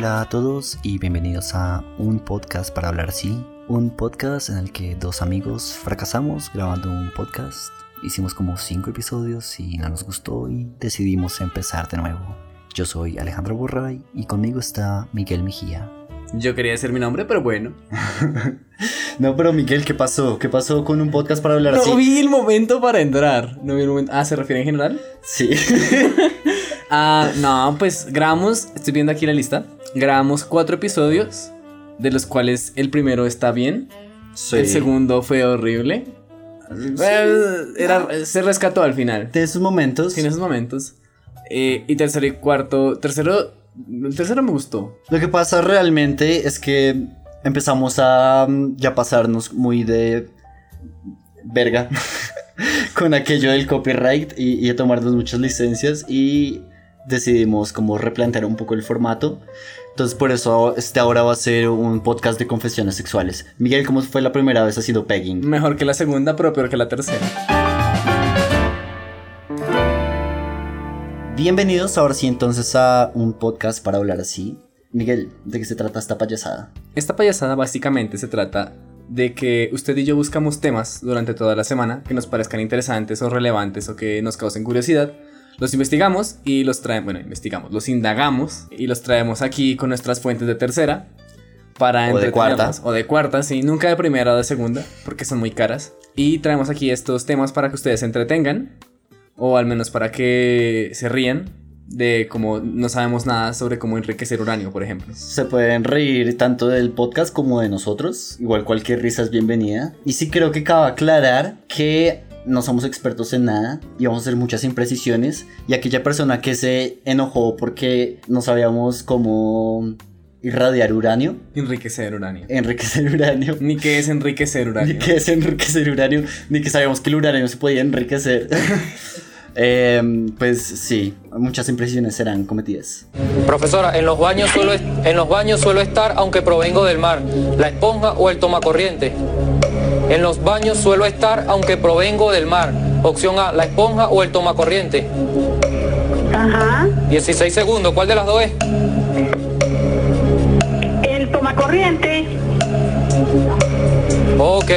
Hola a todos y bienvenidos a un podcast para hablar así. Un podcast en el que dos amigos fracasamos grabando un podcast. Hicimos como cinco episodios y no nos gustó y decidimos empezar de nuevo. Yo soy Alejandro Borray y conmigo está Miguel Mejía. Yo quería decir mi nombre, pero bueno. no, pero Miguel, ¿qué pasó? ¿Qué pasó con un podcast para hablar así? No vi el momento para entrar. No vi el momento. Ah, ¿se refiere en general? Sí. ah, no, pues grabamos, estoy viendo aquí la lista. Grabamos cuatro episodios, de los cuales el primero está bien. Sí. El segundo fue horrible. Era, se rescató al final. De esos momentos. Sí, en esos momentos. Eh, y tercero y cuarto. Tercero el tercero me gustó. Lo que pasa realmente es que empezamos a mm, ya pasarnos muy de verga con aquello del copyright y, a tomarnos muchas licencias y decidimos como replantear un poco el formato. Entonces por eso este ahora va a ser un podcast de confesiones sexuales. Miguel, ¿cómo fue la primera vez haciendo pegging? Mejor que la segunda, pero peor que la tercera. Bienvenidos ahora sí entonces a un podcast para hablar así. Miguel, ¿de qué se trata esta payasada? Esta payasada básicamente se trata de que usted y yo buscamos temas durante toda la semana que nos parezcan interesantes o relevantes o que nos causen curiosidad. Los investigamos y los traemos, bueno, investigamos, los indagamos y los traemos aquí con nuestras fuentes de tercera para o de cuarta o de cuarta, sí, nunca de primera o de segunda porque son muy caras y traemos aquí estos temas para que ustedes se entretengan o al menos para que se rían de cómo no sabemos nada sobre cómo enriquecer uranio, por ejemplo. Se pueden reír tanto del podcast como de nosotros, igual cualquier risa es bienvenida. Y sí creo que cabe aclarar que no somos expertos en nada y vamos a hacer muchas imprecisiones y aquella persona que se enojó porque no sabíamos cómo irradiar uranio. Enriquecer uranio. Enriquecer uranio. Ni qué es enriquecer uranio. Ni qué es enriquecer uranio, ni que sabíamos que el uranio se podía enriquecer. Em, pues sí, muchas impresiones serán cometidas. Profesora, en los baños suelo, en los baños suelo estar aunque provengo del mar, la esponja o el tomacorriente. En los baños suelo estar aunque provengo del mar. Opción A, la esponja o el tomacorriente. Ajá. 16 segundos, ¿cuál de las dos es? El tomacorriente. Ok.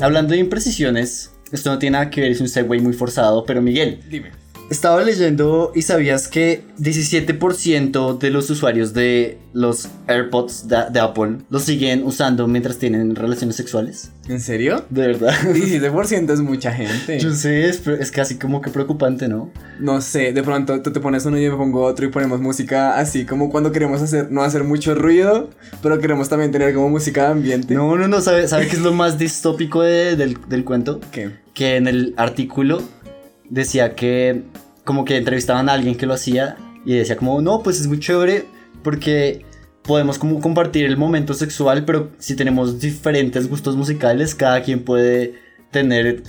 Hablando de imprecisiones, esto no tiene nada que ver, es un segue muy forzado, pero Miguel. Dime. Estaba leyendo y sabías que 17% de los usuarios de los AirPods de, Apple los siguen usando mientras tienen relaciones sexuales. ¿En serio? De verdad. 17% es mucha gente. Yo sé, es, es, casi como que preocupante, ¿no? No sé, de pronto tú te pones uno y yo me pongo otro y ponemos música así como cuando queremos hacer, no hacer mucho ruido, pero queremos también tener como música de ambiente. No, no, no, ¿sabe, sabe qué es lo más distópico del, del cuento? ¿Qué? Que en el artículo decía que como que entrevistaban a alguien que lo hacía y decía como, no, pues es muy chévere porque podemos como compartir el momento sexual, pero si tenemos diferentes gustos musicales, cada quien puede tener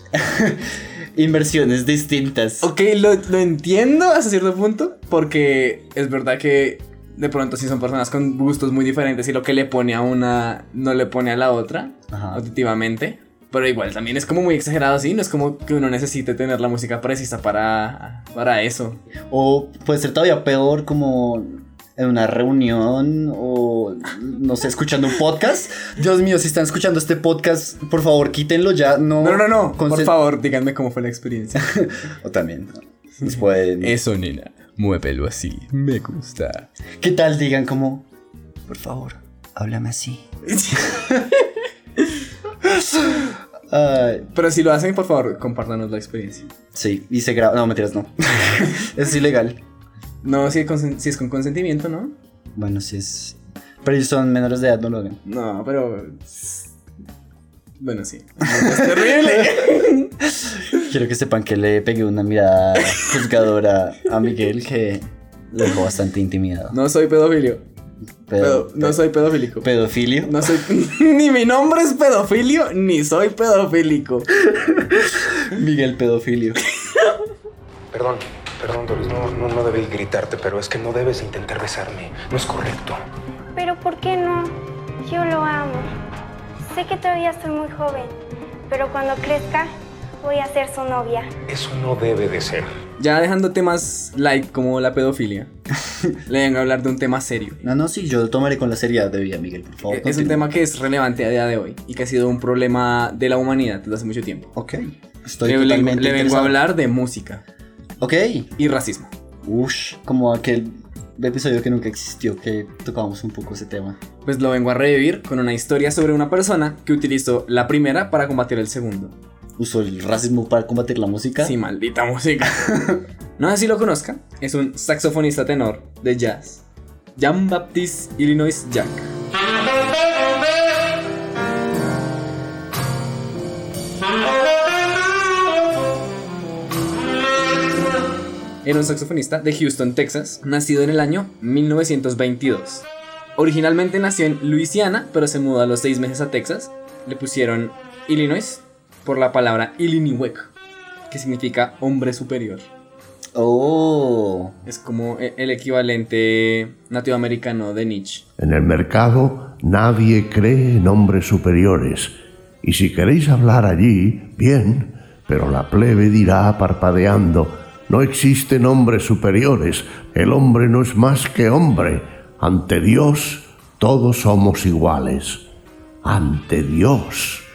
inversiones distintas. Ok, lo, lo, entiendo hasta cierto punto, porque es verdad que de pronto si son personas con gustos muy diferentes y lo que le pone a una no le pone a la otra, auditivamente. Pero igual también es como muy exagerado así, no es como que uno necesite tener la música precisa para, para eso. O puede ser todavía peor como en una reunión o no sé, escuchando un podcast. Dios mío, si están escuchando este podcast, por favor, quítenlo ya. No, no, no, no. Por favor, díganme cómo fue la experiencia. o también. Eso, nena, muévelo así. Me gusta. ¿Qué tal? Digan como, por favor, háblame así. Pero si lo hacen, por favor, compártanos la experiencia. Sí, y se graba. No, mentiras, no. es ilegal. No, si es, con consentimiento, ¿no? Bueno, si es. Pero ellos son menores de edad, no lo hagan. No, pero. Bueno, sí. Es terrible. Quiero que sepan que le pegué una mirada juzgadora a Miguel que lo dejó bastante intimidado. No soy pedofilio no soy pedofílico. ¿Pedofilio? No soy. ni mi nombre es pedofilio, ni soy pedofílico. Miguel Pedofilio. Perdón, perdón, Doris. No, no, no debí gritarte, pero es que no debes intentar besarme. No es correcto. Pero ¿por qué no? Yo lo amo. Sé que todavía estoy muy joven, pero cuando crezca Voy a ser su novia. Eso no debe de ser. Ya dejando temas light como la pedofilia, le vengo a hablar de un tema serio. No, no, sí, yo lo tomaré con la seriedad de vida, Miguel, por favor. Es un tema que es relevante a día de hoy y que ha sido un problema de la humanidad desde hace mucho tiempo. Ok, estoy Le, le- totalmente le vengo a hablar de música Ok, y racismo. ush, como aquel episodio que nunca existió que tocábamos un poco ese tema. Pues lo vengo a revivir con una historia sobre una persona que utilizó la primera para combatir el segundo. Usó el racismo para combatir la música. Sí, maldita música. no sé si lo conozca, es un saxofonista tenor de jazz. Jean Baptiste Illinois Jack. Era un saxofonista de Houston, Texas, nacido en el año 1922. Originalmente nació en Luisiana, pero se mudó a los seis meses a Texas. Le pusieron Illinois por la palabra Illiniwek, que significa hombre superior. Oh, Es como e- el equivalente nativoamericano de Nietzsche. En el mercado nadie cree en hombres superiores. Y si queréis hablar allí, bien, pero la plebe dirá parpadeando, no existen hombres superiores, el hombre no es más que hombre. Ante Dios todos somos iguales. Ante Dios.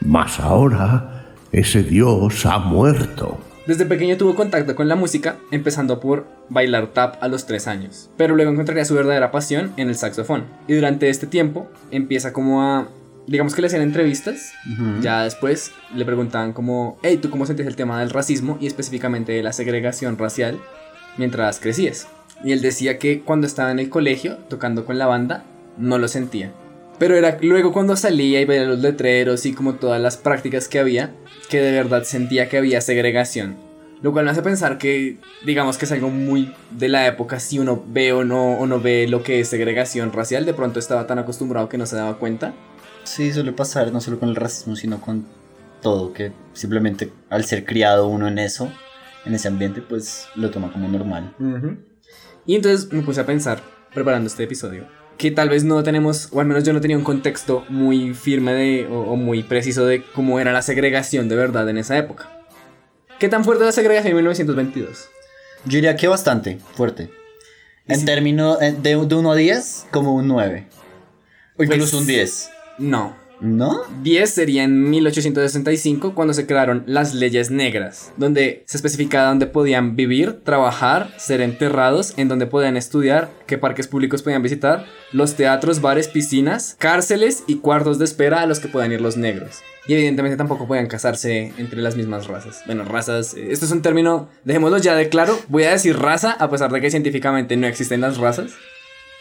Mas ahora ese Dios ha muerto. Desde pequeño tuvo contacto con la música, empezando por bailar tap a los 3 años. Pero luego encontraría su verdadera pasión en el saxofón. Y durante este tiempo empieza como a... Digamos que le hacían entrevistas. Ya después le preguntaban como... Hey, ¿tú cómo sentías el tema del racismo y específicamente de la segregación racial mientras crecías? Y él decía que cuando estaba en el colegio tocando con la banda, no lo sentía. Pero era luego cuando salía y veía los letreros y como todas las prácticas que había, que de verdad sentía que había segregación. Lo cual me hace pensar que, digamos que es algo muy de la época, si uno ve o no, o no ve lo que es segregación racial, de pronto estaba tan acostumbrado que no se daba cuenta. sí, suele pasar no solo con el racismo, sino con todo, que simplemente al ser criado uno en eso, en ese ambiente, pues lo toma como normal. Y entonces me puse a pensar, preparando este episodio, que tal vez no tenemos, o al menos yo no tenía un contexto muy firme de, o, o muy preciso de cómo era la segregación de verdad en esa época. ¿Qué tan fuerte era la segregación en 1922? Yo diría que bastante fuerte. En si- términos eh, de, de 1 a 10, como un 9. O incluso Pues- un 10. No, ¿No? 10 sería en 1865 cuando se crearon las leyes negras, donde se especificaba dónde podían vivir, trabajar, ser enterrados, en donde podían estudiar, qué parques públicos podían visitar, los teatros, bares, piscinas, cárceles y cuartos de espera a los que podían ir los negros. Y evidentemente tampoco podían casarse entre las mismas razas. Bueno, razas, eh, esto es un término, dejémoslo ya de claro, voy a decir raza a pesar de que científicamente no existen las razas.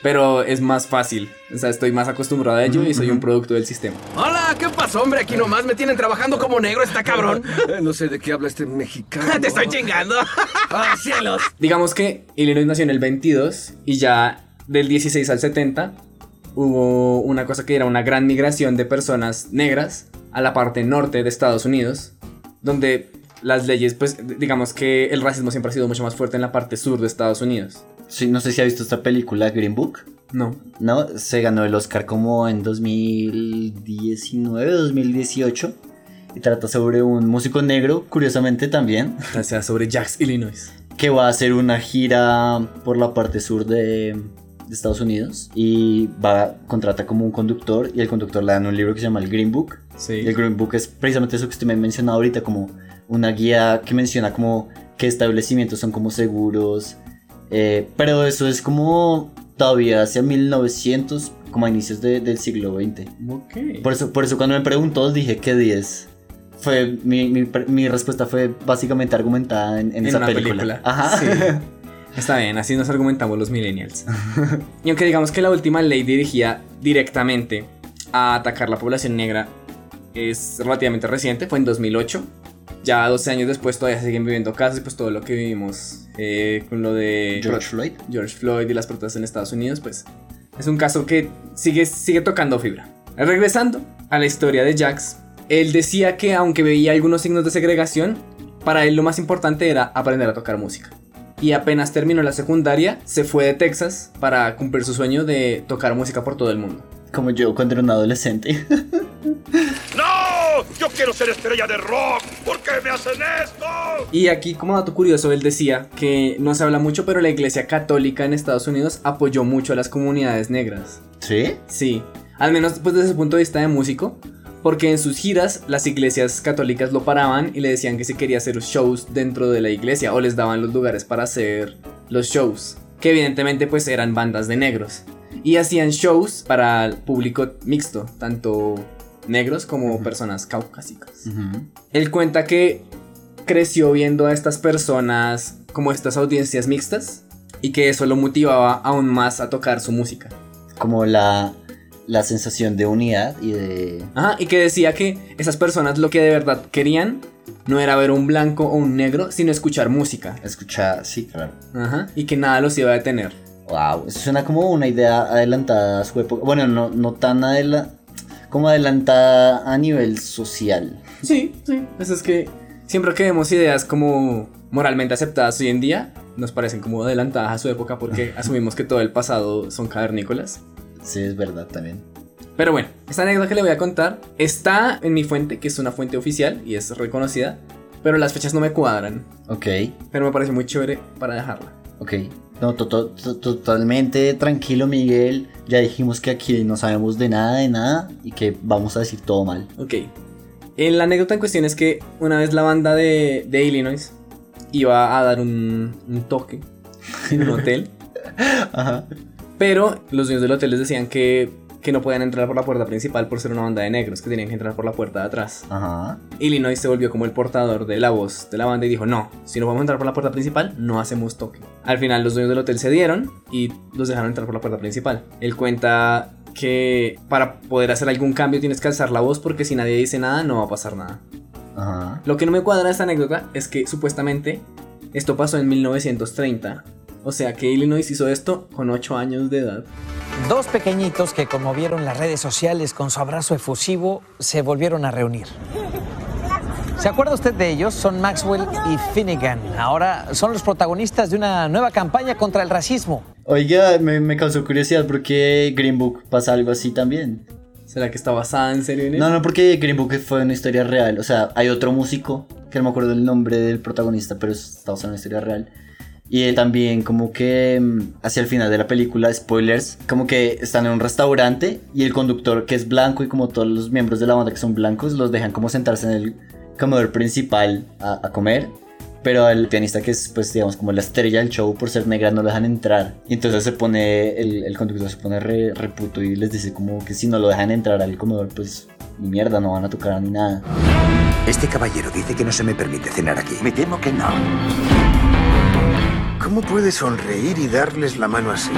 Pero es más fácil, o sea, estoy más acostumbrado a ello y soy un producto del sistema. Hola, ¿qué pasó, hombre? Aquí nomás me tienen trabajando como negro, está cabrón. No sé de qué habla este mexicano. Te estoy chingando. ¡Ah, cielos! Digamos que Illinois nació en el 22 y ya del 16 al 70 hubo una cosa que era una gran migración de personas negras a la parte norte de Estados Unidos, donde las leyes, pues digamos que el racismo siempre ha sido mucho más fuerte en la parte sur de Estados Unidos. Sí, no sé si ha visto esta película Green Book. No. No, se ganó el Oscar como en 2019, 2018. Y trata sobre un músico negro, curiosamente también, O sea, sobre Jax, Illinois. que va a hacer una gira por la parte sur de, de Estados Unidos. Y va, contrata como un conductor. Y el conductor le dan un libro que se llama el Green Book. Sí. Y el Green Book es precisamente eso que usted me ha mencionado ahorita, como una guía que menciona como qué establecimientos son como seguros. Eh, pero eso es como todavía hacia 1900, como a inicios de- del siglo XX. Ok. Por eso, por eso cuando me preguntó dije que 10. Fue, mi, mi, mi respuesta fue básicamente argumentada en, en En esa una película. película. Ajá. Sí. Está bien, así nos argumentamos los millennials. y aunque digamos que la última ley dirigida directamente a atacar la población negra es relativamente reciente, fue en 2008. Ya 12 años después todavía siguen viviendo casos y pues todo lo que vivimos eh, con lo de George Floyd. George Floyd y las protestas en Estados Unidos, pues es un caso que sigue, sigue tocando fibra. Regresando a la historia de Jax, él decía que aunque veía algunos signos de segregación, para él lo más importante era aprender a tocar música. Y apenas terminó la secundaria, se fue de Texas para cumplir su sueño de tocar música por todo el mundo. Como yo cuando era un adolescente. ¡No! Yo quiero ser estrella de rock. ¿Por qué me hacen esto? Y aquí, como dato curioso, él decía que no se habla mucho, pero la iglesia católica en Estados Unidos apoyó mucho a las comunidades negras. ¿Sí? Sí. Al menos pues, desde su punto de vista de músico. Porque en sus giras las iglesias católicas lo paraban y le decían que si quería hacer shows dentro de la iglesia o les daban los lugares para hacer los shows. Que evidentemente pues eran bandas de negros. Y hacían shows para el público mixto, tanto negros como personas caucásicas. Él cuenta que creció viendo a estas personas como estas audiencias mixtas y que eso lo motivaba aún más a tocar su música. Como la, la sensación de unidad y de... Ajá, y que decía que esas personas lo que de verdad querían no era ver un blanco o un negro, sino escuchar música. Escuchar, sí, claro. Ajá, y que nada los iba a detener. Wow, eso suena como una idea adelantada a su época. Bueno, no, no tan adelantada, como adelantada a nivel social. Sí, sí. Eso es que siempre que vemos ideas como moralmente aceptadas hoy en día, nos parecen como adelantadas a su época porque asumimos que todo el pasado son cavernícolas. Sí, es verdad también. Pero bueno, esta anécdota que le voy a contar está en mi fuente, que es una fuente oficial y es reconocida, pero las fechas no me cuadran. Ok. Pero me parece muy chévere para dejarla. Ok. No, totalmente tranquilo, Miguel. Ya dijimos que aquí no sabemos de nada, de nada y que vamos a decir todo mal. Ok. En la anécdota en cuestión es que una vez la banda de, de Illinois iba a dar un, un toque en un hotel. Ajá. Pero los dueños del hotel les decían que que no podían entrar por la puerta principal por ser una banda de negros, que tenían que entrar por la puerta de atrás. Ajá. Illinois se volvió como el portador de la voz de la banda y dijo, no, si no podemos entrar por la puerta principal, no hacemos toque. Al final los dueños del hotel se dieron y los dejaron entrar por la puerta principal. Él cuenta que para poder hacer algún cambio tienes que alzar la voz porque si nadie dice nada no va a pasar nada. Ajá. Lo que no me cuadra de esta anécdota es que supuestamente esto pasó en 1930. O sea que Illinois hizo esto con 8 años de edad. Dos pequeñitos que conmovieron las redes sociales con su abrazo efusivo se volvieron a reunir. ¿Se acuerda usted de ellos? Son Maxwell y Finnegan. Ahora son los protagonistas de una nueva campaña contra el racismo. Oiga, me, causó curiosidad porque Green Book pasa algo así también. ¿Será que está basada en serio en eso? No, no, porque Green Book fue una historia real. O sea, hay otro músico, que no me acuerdo el nombre del protagonista, pero está basado en una historia real y también como que mm, hacia el final de la película, spoilers, como que están en un restaurante y el conductor que es blanco y como todos los miembros de la banda que son blancos los dejan como sentarse en el comedor principal a, comer. Pero al pianista que es pues digamos como la estrella del show por ser negra no lo dejan entrar. Y entonces se pone, el, conductor se pone re, reputo y les dice como que si no lo dejan entrar al comedor pues ni mierda, no van a tocar ni nada. Este caballero dice que no se me permite cenar aquí. Me temo que no. ¿Cómo puede sonreír y darles la mano así?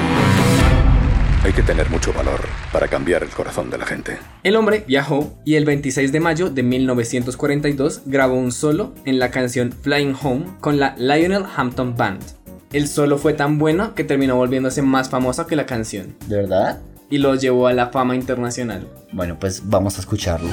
Hay que tener mucho valor para cambiar el corazón de la gente. El hombre viajó y el 26 de mayo de 1942 grabó un solo en la canción Flying Home con la Lionel Hampton Band. El solo fue tan bueno que terminó volviéndose más famoso que la canción. ¿De verdad? Y lo llevó a la fama internacional. Bueno, pues vamos a escucharlo.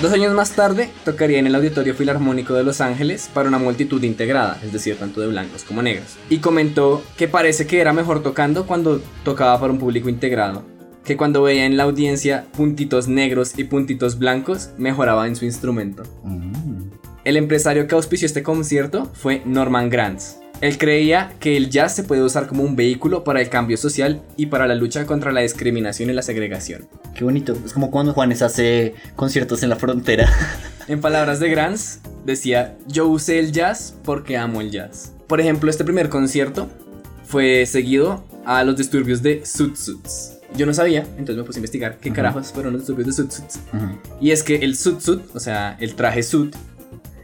Dos años más tarde, tocaría en el Auditorio Filarmónico de Los Ángeles para una multitud integrada, es decir, tanto de blancos como negros. Y comentó que parece que era mejor tocando cuando tocaba para un público integrado, que cuando veía en la audiencia puntitos negros y puntitos blancos, mejoraba en su instrumento. Mm. El empresario que auspició este concierto fue Norman Granz, él creía que el jazz se puede usar como un vehículo para el cambio social y para la lucha contra la discriminación y la segregación. Qué bonito, es como cuando Juanes hace conciertos en la frontera. En palabras de Grants, decía, yo usé el jazz porque amo el jazz. Por ejemplo, este primer concierto fue seguido a los disturbios de Sud Suits. Yo no sabía, entonces me puse a investigar qué carajos fueron los disturbios de Sud Suits. Y es que el Sud Suit, o sea, el traje Sud,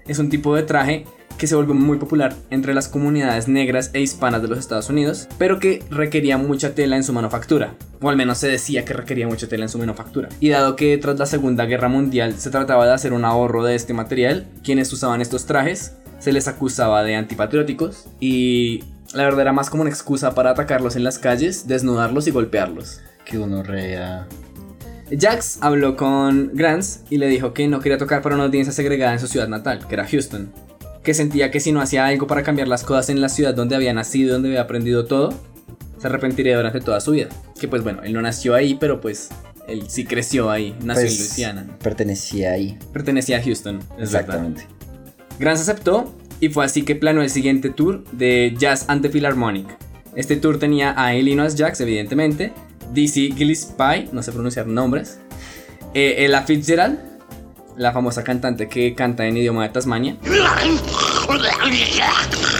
es un tipo de traje que se volvió muy popular entre las comunidades negras e hispanas de los Estados Unidos, pero que requería mucha tela en su manufactura, o al menos se decía que requería mucha tela en su manufactura. Y dado que tras la Segunda Guerra Mundial se trataba de hacer un ahorro de este material, quienes usaban estos trajes se les acusaba de antipatrióticos y la verdad era más como una excusa para atacarlos en las calles, desnudarlos y golpearlos. Que uno rea. Jax habló con Grants y le dijo que no quería tocar para una audiencia segregada en su ciudad natal, que era Houston que sentía que si no hacía algo para cambiar las cosas en la ciudad donde había nacido, donde había aprendido todo, se arrepentiría durante toda su vida. Que pues bueno, él no nació ahí, pero pues él sí creció ahí, nació Pues, en Luisiana. Pertenecía ahí. Pertenecía a Houston. Exactamente. Grant aceptó y fue así que planeó el siguiente tour de Jazz and the Philharmonic. Este tour tenía a Illinois Jacks, evidentemente, DC Gillespie, no sé pronunciar nombres, eh, Ella Fitzgerald, la famosa cantante que canta en idioma de Tasmania,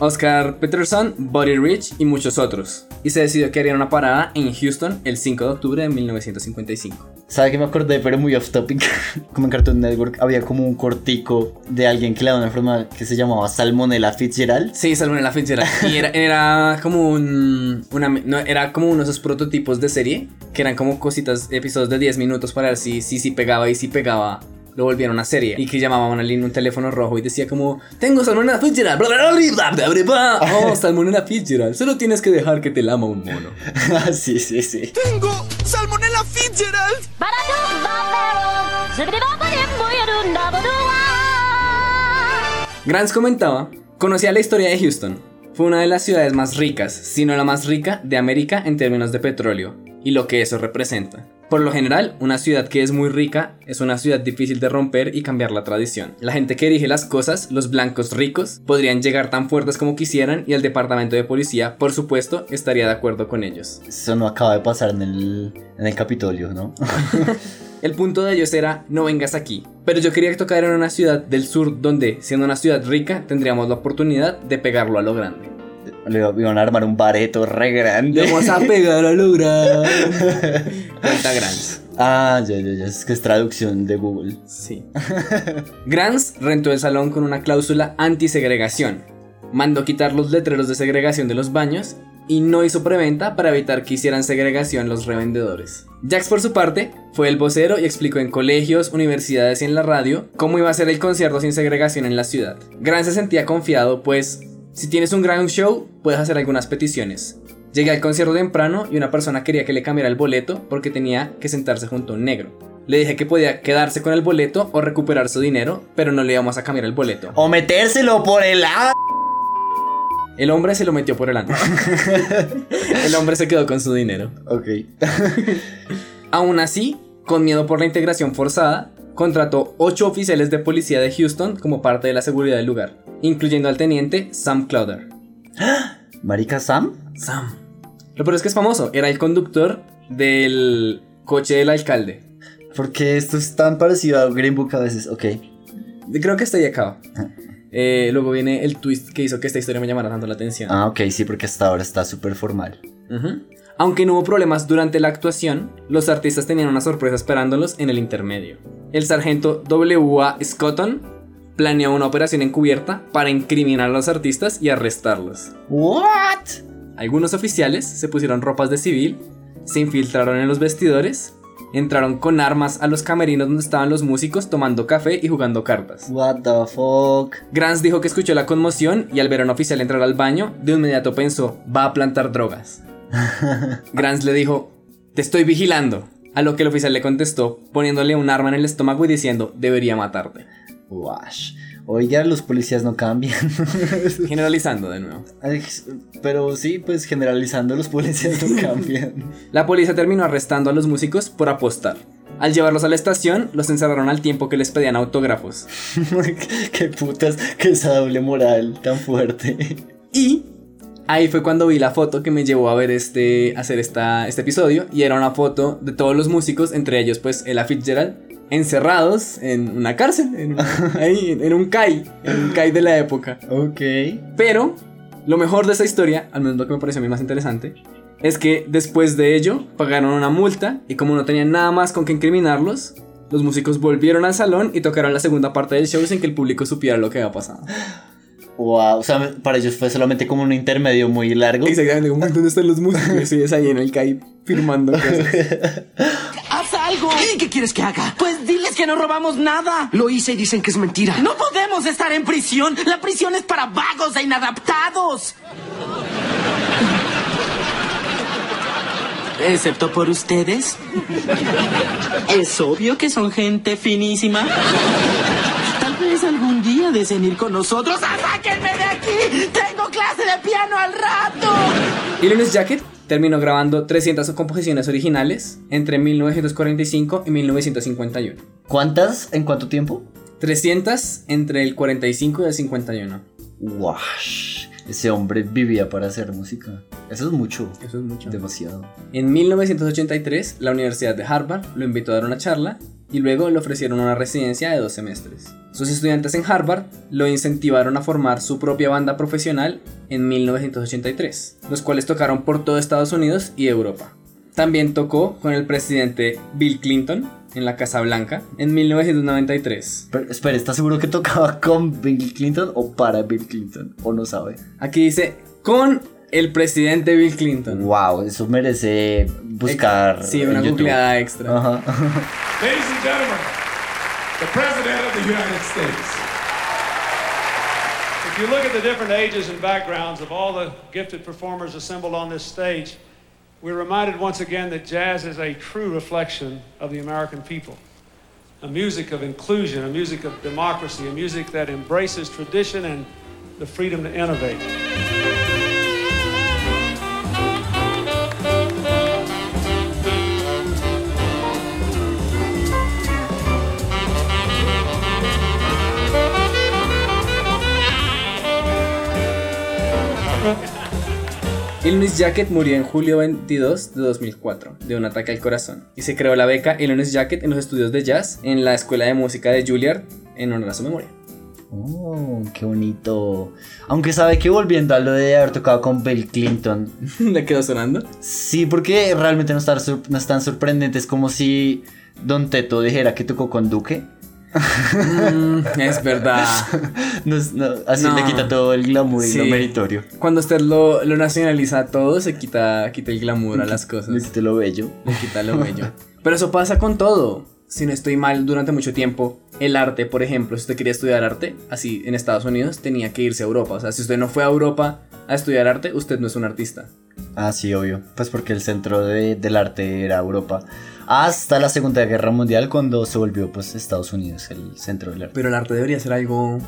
Oscar Peterson, Buddy Rich y muchos otros. Y se decidió que harían una parada en Houston el 5 de octubre de 1955. ¿Sabe que me acordé? Pero muy off topic. como en Cartoon Network había como un cortico de alguien que le daba una enfermedad que se llamaba Salmonella Fitzgerald. Sí, Salmonella Fitzgerald. Y era, era como un. Una, no, era como uno de esos prototipos de serie que eran como cositas, episodios de 10 minutos para ver si, si, si pegaba y si pegaba. Lo volvieron una serie y que llamaban a línea un teléfono rojo y decía como Tengo Salmonella Fitzgerald bla, bla, bla, bla, bla, bla. Oh, Salmonella Fitzgerald Solo tienes que dejar que te lama un mono sí, sí, sí ¡Tengo Salmonella Fitzgerald! Grants comentaba, conocía la historia de Houston. Fue una de las ciudades más ricas, si no la más rica, de América en términos de petróleo, y lo que eso representa. Por lo general, una ciudad que es muy rica es una ciudad difícil de romper y cambiar la tradición. La gente que dirige las cosas, los blancos ricos, podrían llegar tan fuertes como quisieran y el departamento de policía, por supuesto, estaría de acuerdo con ellos. Eso no acaba de pasar en el, en el Capitolio, ¿no? El punto de ellos era, no vengas aquí. Pero yo quería tocar en una ciudad del sur donde, siendo una ciudad rica, tendríamos la oportunidad de pegarlo a lo grande. Le iban a armar un bareto re grande. Le vamos a pegar a lo grande. Cuenta Grants. Ah, ya, ya, ya. Es que es traducción de Google. Sí. Grants rentó el salón con una cláusula anti-segregación. Mandó quitar los letreros de segregación de los baños y no hizo preventa para evitar que hicieran segregación los revendedores. Jax por su parte fue el vocero y explicó en colegios, universidades y en la radio cómo iba a ser el concierto sin segregación en la ciudad. Grant se sentía confiado pues si tienes un gran show puedes hacer algunas peticiones. Llegué al concierto temprano y una persona quería que le cambiara el boleto porque tenía que sentarse junto a un negro. Le dije que podía quedarse con el boleto o recuperar su dinero, pero no le íbamos a cambiar el boleto. O metérselo por el lado. El hombre se lo metió por el ano. el hombre se quedó con su dinero. Ok. Aún así, con miedo por la integración forzada, contrató ocho oficiales de policía de Houston como parte de la seguridad del lugar, incluyendo al teniente Sam Clowder. ¿Marica Sam? Sam. Lo peor es que es famoso, era el conductor del coche del alcalde. Porque esto es tan parecido a Green Book a veces, ok. Creo que está ahí acaba. Eh, luego viene el twist que hizo que esta historia me llamara tanto la atención. Ah, ok, sí, porque hasta ahora está súper formal. Aunque no hubo problemas durante la actuación, los artistas tenían una sorpresa esperándolos en el intermedio. El sargento W.A. Scotton planeó una operación encubierta para incriminar a los artistas y arrestarlos. ¿What? Algunos oficiales se pusieron ropas de civil, se infiltraron en los vestidores, entraron con armas a los camerinos donde estaban los músicos tomando café y jugando cartas. What the fuck? Grants dijo que escuchó la conmoción y al ver a un oficial entrar al baño, de inmediato pensó, va a plantar drogas. Grants le dijo, te estoy vigilando. A lo que el oficial le contestó, poniéndole un arma en el estómago y diciendo, debería matarte. Wash. Oiga, los policías no cambian. Generalizando de nuevo. Pero sí, pues generalizando, los policías no cambian. La policía terminó arrestando a los músicos por apostar. Al llevarlos a la estación, los encerraron al tiempo que les pedían autógrafos. Qué putas, que esa doble moral tan fuerte. Y ahí fue cuando vi la foto que me llevó a ver este, hacer esta, este episodio. Y era una foto de todos los músicos, entre ellos pues Ella Fitzgerald, encerrados en una cárcel, en, ahí, en un CAI, en un CAI de la época. Ok. Pero lo mejor de esa historia, al menos lo que me pareció a mí más interesante, es que después de ello pagaron una multa y como no tenían nada más con que incriminarlos, los músicos volvieron al salón y tocaron la segunda parte del show sin que el público supiera lo que había pasado. Wow, o sea, para ellos fue solamente como un intermedio muy largo. Exactamente, como, ¿dónde están los músicos? Y es ahí en el CAI firmando cosas. ¡Haz algo! ¿Y qué quieres que haga? Pues diles que no robamos nada. Lo hice y dicen que es mentira. No podemos estar en prisión. La prisión es para vagos e inadaptados. Excepto por ustedes. Es obvio que son gente finísima. Vez algún día deseen ir con nosotros. ¡Ah, ¡Sáquenme de aquí! ¡Tengo clase de piano al rato! Illinois Jacket terminó grabando 300 composiciones originales entre 1945 y 1951. ¿Cuántas en cuánto tiempo? 300 entre el 45 y el 51. Wash. Ese hombre vivía para hacer música. Eso es mucho. Eso es mucho. Demasiado. En 1983, la Universidad de Harvard lo invitó a dar una charla y luego le ofrecieron una residencia de dos semestres. Sus estudiantes en Harvard lo incentivaron a formar su propia banda profesional en 1983, los cuales tocaron por todo Estados Unidos y Europa. También tocó con el presidente Bill Clinton en la Casa Blanca en 1993. Pero, espera, ¿estás seguro que tocaba con Bill Clinton o para Bill Clinton? ¿O no sabe? Aquí dice con el presidente Bill Clinton. Wow, eso merece buscar. Sí, una googleada extra. Ajá. Ladies and gentlemen, the President of the United States. If you look at the different ages and backgrounds of all the gifted performers assembled on this stage, we're reminded once again that jazz is a true reflection of the American people. A music of inclusion, a music of democracy, a music that embraces tradition and the freedom to innovate. Illinois Jacket murió en julio 22 de 2004 de un ataque al corazón y se creó la beca Illinois Jacket en los estudios de jazz en la Escuela de Música de Juilliard en honor a su memoria. Oh, qué bonito. Aunque sabe que volviendo a lo de haber tocado con Bill Clinton. ¿Le quedó sonando? Sí, porque realmente no, no es tan sorprendente. Es como si Don Teto dijera que tocó con Duque. Mm, es verdad. No es- no, así No. le quita todo el glamour y lo meritorio. Cuando usted lo, lo nacionaliza todo, se quita, quita el glamour a las cosas. Le quita lo bello. Le quita lo bello. Pero eso pasa con todo. Si no estoy mal, durante mucho tiempo, el arte, por ejemplo, si usted quería estudiar arte, así en Estados Unidos, tenía que irse a Europa. O sea, si usted no fue a Europa a estudiar arte, usted no es un artista. Ah, sí, obvio. Pues porque el centro de- del arte era Europa. Hasta la Segunda Guerra Mundial, cuando se volvió pues Estados Unidos el centro del arte. Pero el arte debería ser algo.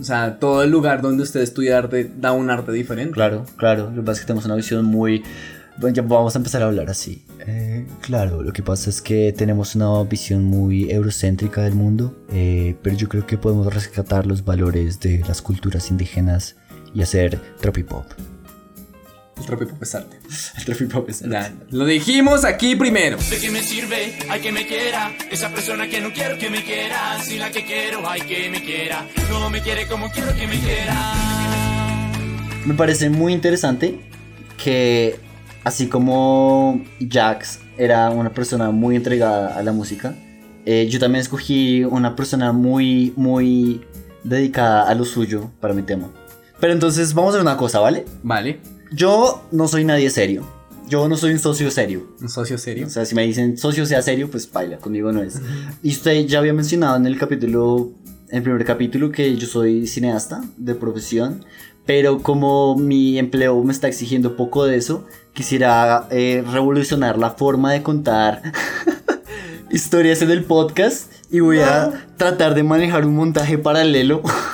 O sea, todo el lugar donde usted estudia arte da un arte diferente. Claro, claro. Lo que pasa es que tenemos una visión muy... Bueno, ya vamos a empezar a hablar así. Eh, claro, lo que pasa es que tenemos una visión muy eurocéntrica del mundo, eh, pero yo creo que podemos rescatar los valores de las culturas indígenas y hacer tropipop. El es arte. El es arte. Ya, lo dijimos aquí primero. ¿De qué me sirve? Hay que me quiera. Esa persona que no quiero que me quiera. Si la que quiero, hay que me quiera. No me quiere como quiero que me quiera. Me parece muy interesante que así como Jax era una persona muy entregada a la música, eh, yo también escogí una persona muy, muy dedicada a lo suyo para mi tema. Pero entonces vamos a hacer una cosa, ¿vale? Vale. Yo no soy nadie serio. Yo no soy un socio serio. ¿Un socio serio? O sea, si me dicen socio sea serio, pues baila, conmigo no es. Y usted ya había mencionado en el capítulo, en el primer capítulo, que yo soy cineasta de profesión. Pero como mi empleo me está exigiendo poco de eso, quisiera eh, revolucionar la forma de contar historias en el podcast y voy a tratar de manejar un montaje paralelo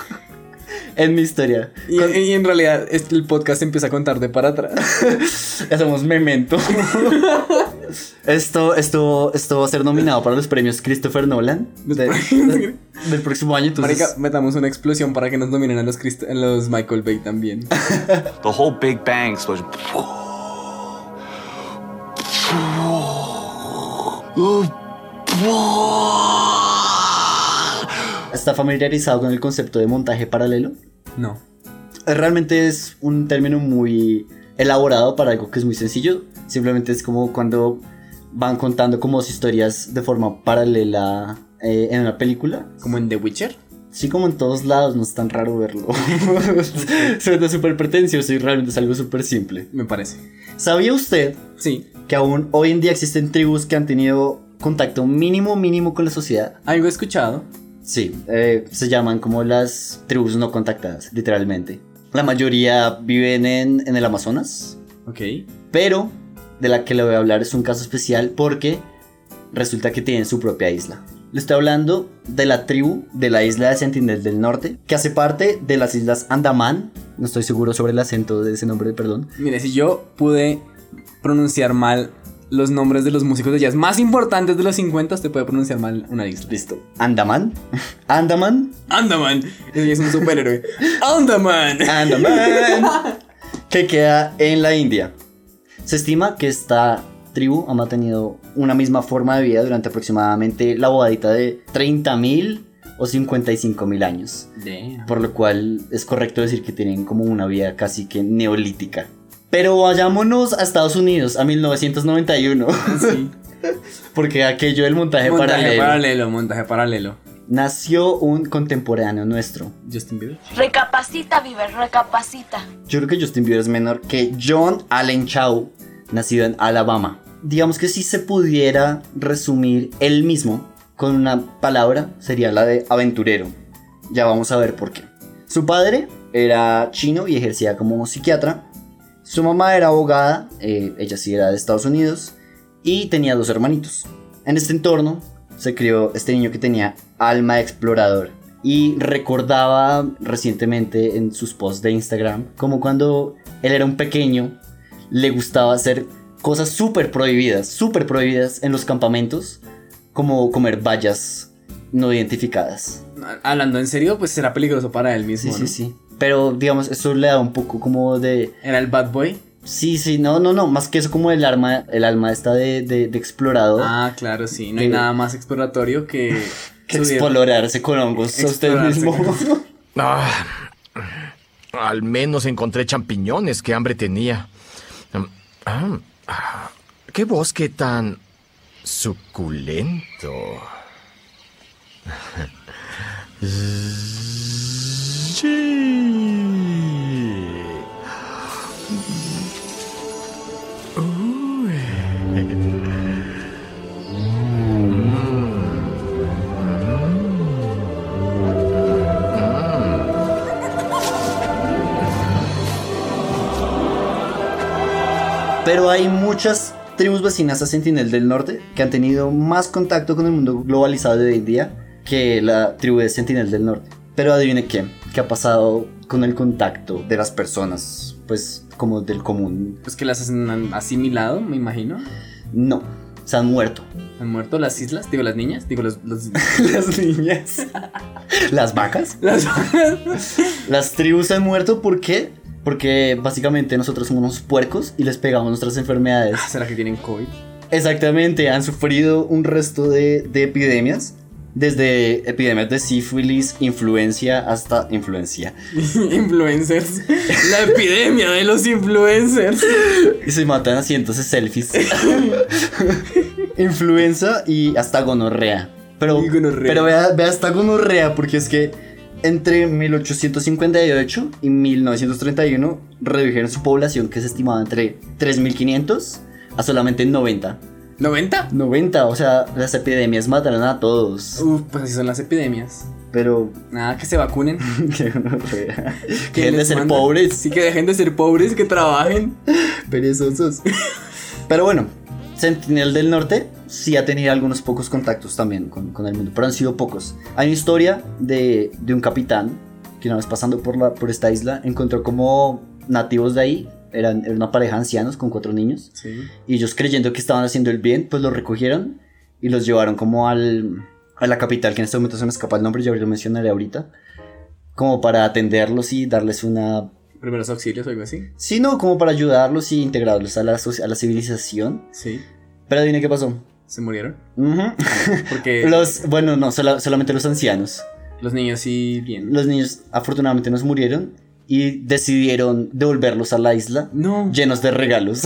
en mi historia. Y, y en realidad este- el podcast empieza a contar de para atrás. Hacemos memento. esto, esto, esto va a ser nominado para los premios Christopher Nolan de- de- del próximo año. Entonces, Marica, metamos una explosión para que nos dominen a los, Christ- a los Michael Bay también. The whole Big Bang explosion. ¿Está familiarizado con el concepto de montaje paralelo? No. Eh, Realmente es un término muy elaborado para algo que es muy sencillo. Simplemente es como cuando van contando como dos historias de forma paralela eh, en una película. ¿Como en The Witcher? Sí, como en todos lados, no es tan raro verlo. Suena súper pretencioso y realmente es algo súper simple. Me parece. ¿Sabía usted Sí. que aún hoy en día existen tribus que han tenido contacto mínimo, mínimo con la sociedad? Algo he escuchado. Sí, eh, se llaman como las tribus no contactadas, literalmente. La mayoría viven en, en el Amazonas, Ok. pero de la que le voy a hablar es un caso especial porque resulta que tienen su propia isla. Le estoy hablando de la tribu de la isla de Sentinel del Norte, que hace parte de las islas Andaman. No estoy seguro sobre el acento de ese nombre, perdón. Mire, si yo pude pronunciar mal los nombres de los músicos de jazz más importantes de los 50, usted puede pronunciar mal una isla. Listo. Andaman. Andaman. Andaman. Es un superhéroe. Andaman. Andaman. que queda en la India. Se estima que esta tribu ha mantenido una misma forma de vida durante aproximadamente la bodadita de 30.000 o 55.000 años. Damn. Por lo cual es correcto decir que tienen como una vida casi que neolítica. Pero vayámonos a Estados Unidos, a 1991. Sí. Porque aquello del montaje, montaje paralelo. paralelo, montaje paralelo. Nació un contemporáneo nuestro. Justin Bieber. Recapacita, Bieber, recapacita. Yo creo que Justin Bieber es menor que John Allen Chow, nacido en Alabama. Digamos que si se pudiera resumir él mismo con una palabra, sería la de aventurero. Ya vamos a ver por qué. Su padre era chino y ejercía como psiquiatra. Su mamá era abogada, eh, ella sí era de Estados Unidos, y tenía dos hermanitos. En este entorno se crió este niño que tenía alma de explorador. Y recordaba recientemente en sus posts de Instagram como cuando él era un pequeño, le gustaba hacer cosas súper prohibidas, súper prohibidas en los campamentos, como comer vallas no identificadas. Hablando en serio, pues será peligroso para él mismo. Sí, ¿no? sí, sí. Pero digamos, eso le da un poco como de... ¿Era el bad boy? Sí, sí, no, no, no, más que eso como el arma, el alma esta de, de, de explorador. Ah, claro, sí. No hay De- nada más exploratorio que. que explorarse con hongos a usted mismo. con- Ah, al menos encontré champiñones, qué hambre tenía. Ah, ah, qué bosque tan suculento. Pero hay muchas tribus vecinas a Sentinel del Norte que han tenido más contacto con el mundo globalizado de hoy en día que la tribu de Sentinel del Norte. Pero adivine qué, qué ha pasado con el contacto de las personas, pues como del común. Pues que las han asimilado, me imagino. No, se han muerto. ¿Han muerto las islas? Digo, las niñas. Digo, los. los- las niñas. ¿Las vacas? Las Las tribus se han muerto, ¿por qué? Porque básicamente nosotros somos unos puercos y les pegamos nuestras enfermedades. ¿Será que tienen COVID? Exactamente, han sufrido un resto de, de epidemias. Desde epidemias de sífilis, influencia, hasta influencia. influencers. La epidemia de los influencers. Y se matan haciéndose selfies. Influenza y hasta gonorrea. Pero, pero vea, vea hasta gonorrea, porque es que entre 1858 y 1931 redujeron su población, que se estimaba entre 3.500 a solamente 90. ¿90? 90, o sea, las epidemias mataron a todos. Uf, pues así son las epidemias. Pero. Nada, que se vacunen. que gonorrea. ¿Quién Que dejen de ser manda? pobres. Sí, que dejen de ser pobres, que trabajen. Perezosos. Pero bueno, Sentinel del Norte sí ha tenido algunos pocos contactos también con, con el mundo, pero han sido pocos. Hay una historia de, de un capitán que una vez pasando por, la, por esta isla encontró como nativos de ahí, eran, era una pareja de ancianos con cuatro niños, Sí. y ellos creyendo que estaban haciendo el bien, pues los recogieron y los llevaron como al, a la capital, que en este momento se me escapa el nombre, ya lo mencionaré ahorita, como para atenderlos y darles una Primeros auxilios o algo así. Sí, no, como para ayudarlos y integrarlos a la, a la civilización. Sí. Pero adivine qué pasó. ¿Se murieron? Ujú. Porque Los, bueno, no, sola- solamente los ancianos. los niños sí bien. Los niños afortunadamente nos murieron y decidieron devolverlos a la isla No. llenos de regalos.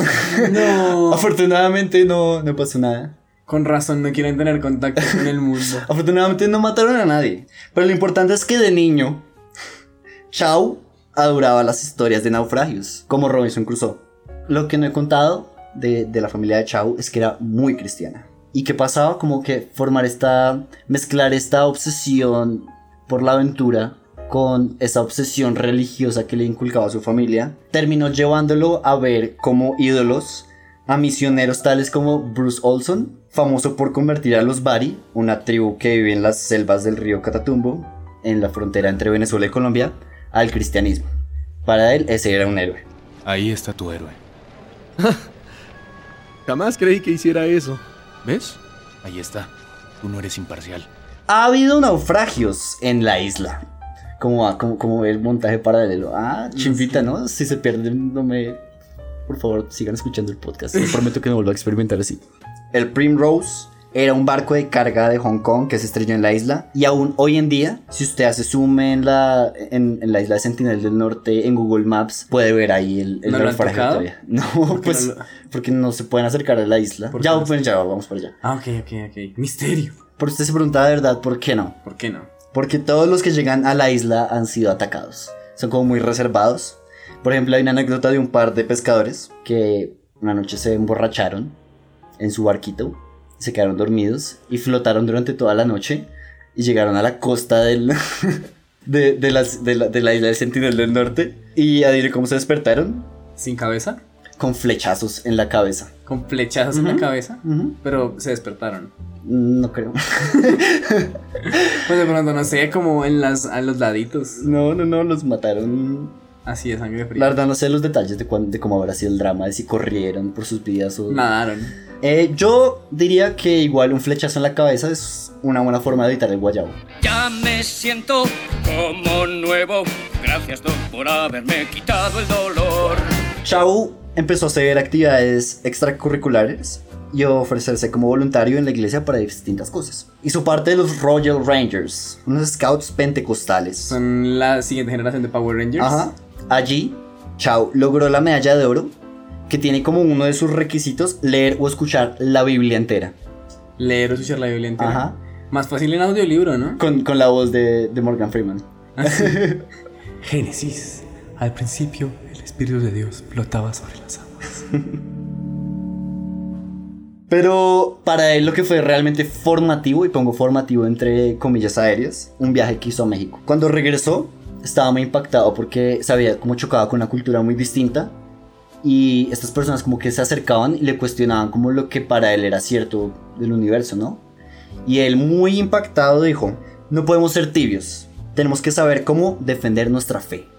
No. afortunadamente no, no pasó nada. Con razón no quieren tener contacto con el mundo. Afortunadamente no mataron a nadie. Pero lo importante es que de niño, Chao adoraba las historias de naufragios, como Robinson Crusoe. Lo que no he contado de, de la familia de Chao es que era muy cristiana. Y que pasaba como que formar esta, mezclar esta obsesión por la aventura con esa obsesión religiosa que le inculcaba a su familia, terminó llevándolo a ver como ídolos a misioneros tales como Bruce Olson, famoso por convertir a los Bari, una tribu que vive en las selvas del río Catatumbo, en la frontera entre Venezuela y Colombia, al cristianismo. Para él, ese era un héroe. Ahí está tu héroe. Jamás creí que hiciera eso. ¿Ves? Ahí está. Tú no eres imparcial. Ha habido naufragios en la isla. Como, como, como el montaje paralelo. Ah, chimpita, ¿no? Si se pierden, no me. Por favor, sigan escuchando el podcast. Les prometo que no vuelvo a experimentar así. El Primrose era un barco de carga de Hong Kong que se estrelló en la isla. Y aún hoy en día, si usted hace zoom en la, en, la isla de Sentinel del Norte en Google Maps, puede ver ahí el, el ¿No naufragio. No, pues porque no se pueden acercar a la isla. Ya, pues, ya vamos para allá. Ah, ok, ok, ok. Misterio. Por usted se pregunta de verdad, ¿por qué no? ¿Por qué no? Porque todos los que llegan a la isla han sido atacados. Son como muy reservados. Por ejemplo, hay una anécdota de un par de pescadores que una noche se emborracharon en su barquito se quedaron dormidos y flotaron durante toda la noche y llegaron a la costa del, de, las, de, la, isla del Sentinel del Norte. Y adivine cómo se despertaron. ¿Sin cabeza? Con flechazos en la cabeza. ¿Con flechazos en la cabeza? Pero se despertaron. No creo. pues de pronto, no sé, como en las, a los laditos. No, no, no, los mataron. Así de sangre fría. La verdad no sé los detalles de, de cómo habrá sido el drama, de si corrieron por sus vidas o... Nadaron. Eh, yo diría que igual un flechazo en la cabeza es una buena forma de evitar el guayabo. Ya me siento como nuevo. Gracias, Doc, por haberme quitado el dolor. Chau empezó a hacer actividades extracurriculares y ofrecerse como voluntario en la iglesia para distintas cosas. Hizo parte de los Royal Rangers, unos scouts pentecostales. Son la siguiente generación de Power Rangers. Ajá. Allí, Chau logró la medalla de oro que tiene como uno de sus requisitos leer o escuchar la Biblia entera. Leer o escuchar la Biblia entera. Ajá. Más fácil en audiolibro, ¿no? Con, la voz de, Morgan Freeman. Ah, Génesis. Al principio, Espíritu de Dios flotaba sobre las aguas. Pero para él lo que fue realmente formativo, y pongo formativo entre comillas aéreas, un viaje que hizo a México. Cuando regresó, estaba muy impactado porque sabía cómo chocaba con una cultura muy distinta y estas personas como que se acercaban y le cuestionaban como lo que para él era cierto del universo, ¿no? Y él muy impactado dijo, no podemos ser tibios, tenemos que saber cómo defender nuestra fe.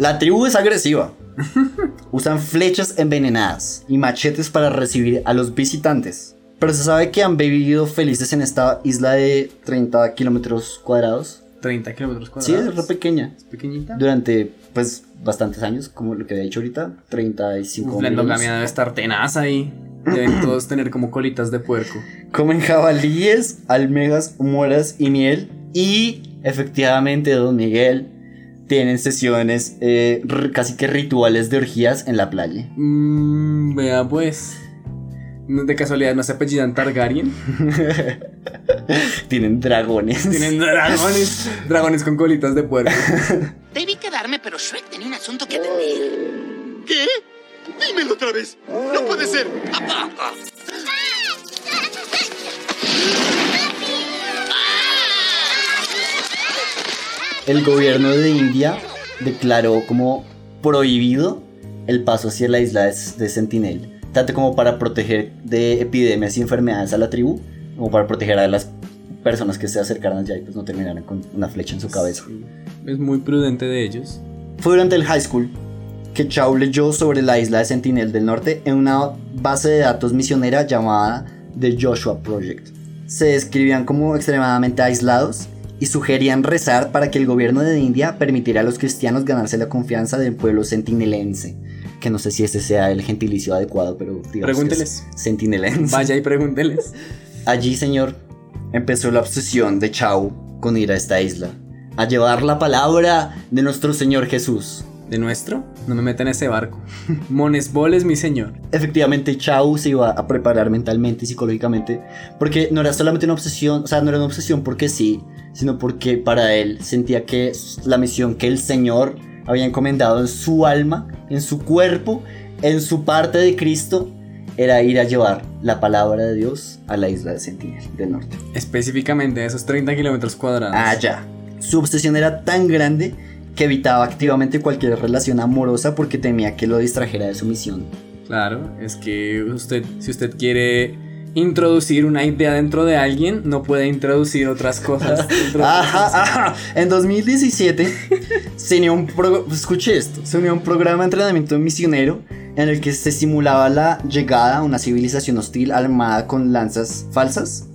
La tribu es agresiva. Usan flechas envenenadas y machetes para recibir a los visitantes. Pero se sabe que han vivido felices en esta isla de 30 kilómetros cuadrados. 30 kilómetros cuadrados. Sí, es re pequeña. Es pequeñita. Durante, pues, bastantes años, como lo que había dicho ahorita, 35 La endogamia debe estar tenaz ahí. Deben todos tener como colitas de puerco. Comen jabalíes, almejas, moras y miel. Y efectivamente, don Miguel, tienen sesiones eh, casi que rituales de orgías en la playa. Mmm, vea pues. De casualidad no se apellidan Targaryen. Tienen dragones. Tienen dragones. dragones con colitas de puerco. Debí quedarme, pero Shrek tenía un asunto que atender. ¿Qué? Dímelo otra vez. No puede ser. El gobierno de India declaró como prohibido el paso hacia la isla de Sentinel tanto como para proteger de epidemias y enfermedades a la tribu, como para proteger a las personas que se acercaran allá y pues no terminaran con una flecha en su cabeza. Es muy prudente de ellos. Fue durante el high school que Chau leyó sobre la isla de Sentinel del Norte en una base de datos misionera llamada The Joshua Project. Se describían como extremadamente aislados y sugerían rezar para que el gobierno de India permitiera a los cristianos ganarse la confianza del pueblo sentinelense que no sé si ese sea el gentilicio adecuado, pero digamos Pregúnteles. Sentinelense. Vaya y pregúnteles. Allí, señor, empezó la obsesión de Chau con ir a esta isla, a llevar la palabra de nuestro Señor Jesús. ¿De nuestro? No me meten en ese barco. Monesbol es mi señor. Efectivamente, Chau se iba a preparar mentalmente y psicológicamente, porque no era solamente una obsesión, o sea, no era una obsesión porque sí, sino porque para él sentía que la misión que el Señor había encomendado en su alma, en su cuerpo, en su parte de Cristo, era ir a llevar la palabra de Dios a la isla de Sentinel del norte. Específicamente esos 30 kilómetros cuadrados. Allá. Su obsesión era tan grande que evitaba activamente cualquier relación amorosa porque temía que lo distrajera de su misión. Claro, es que usted, si usted quiere introducir una idea dentro de alguien, no puede introducir otras cosas. ajá, ajá. En 2017 se unió un escuche esto, se unió un programa de entrenamiento misionero en el que se simulaba la llegada a una civilización hostil armada con lanzas falsas.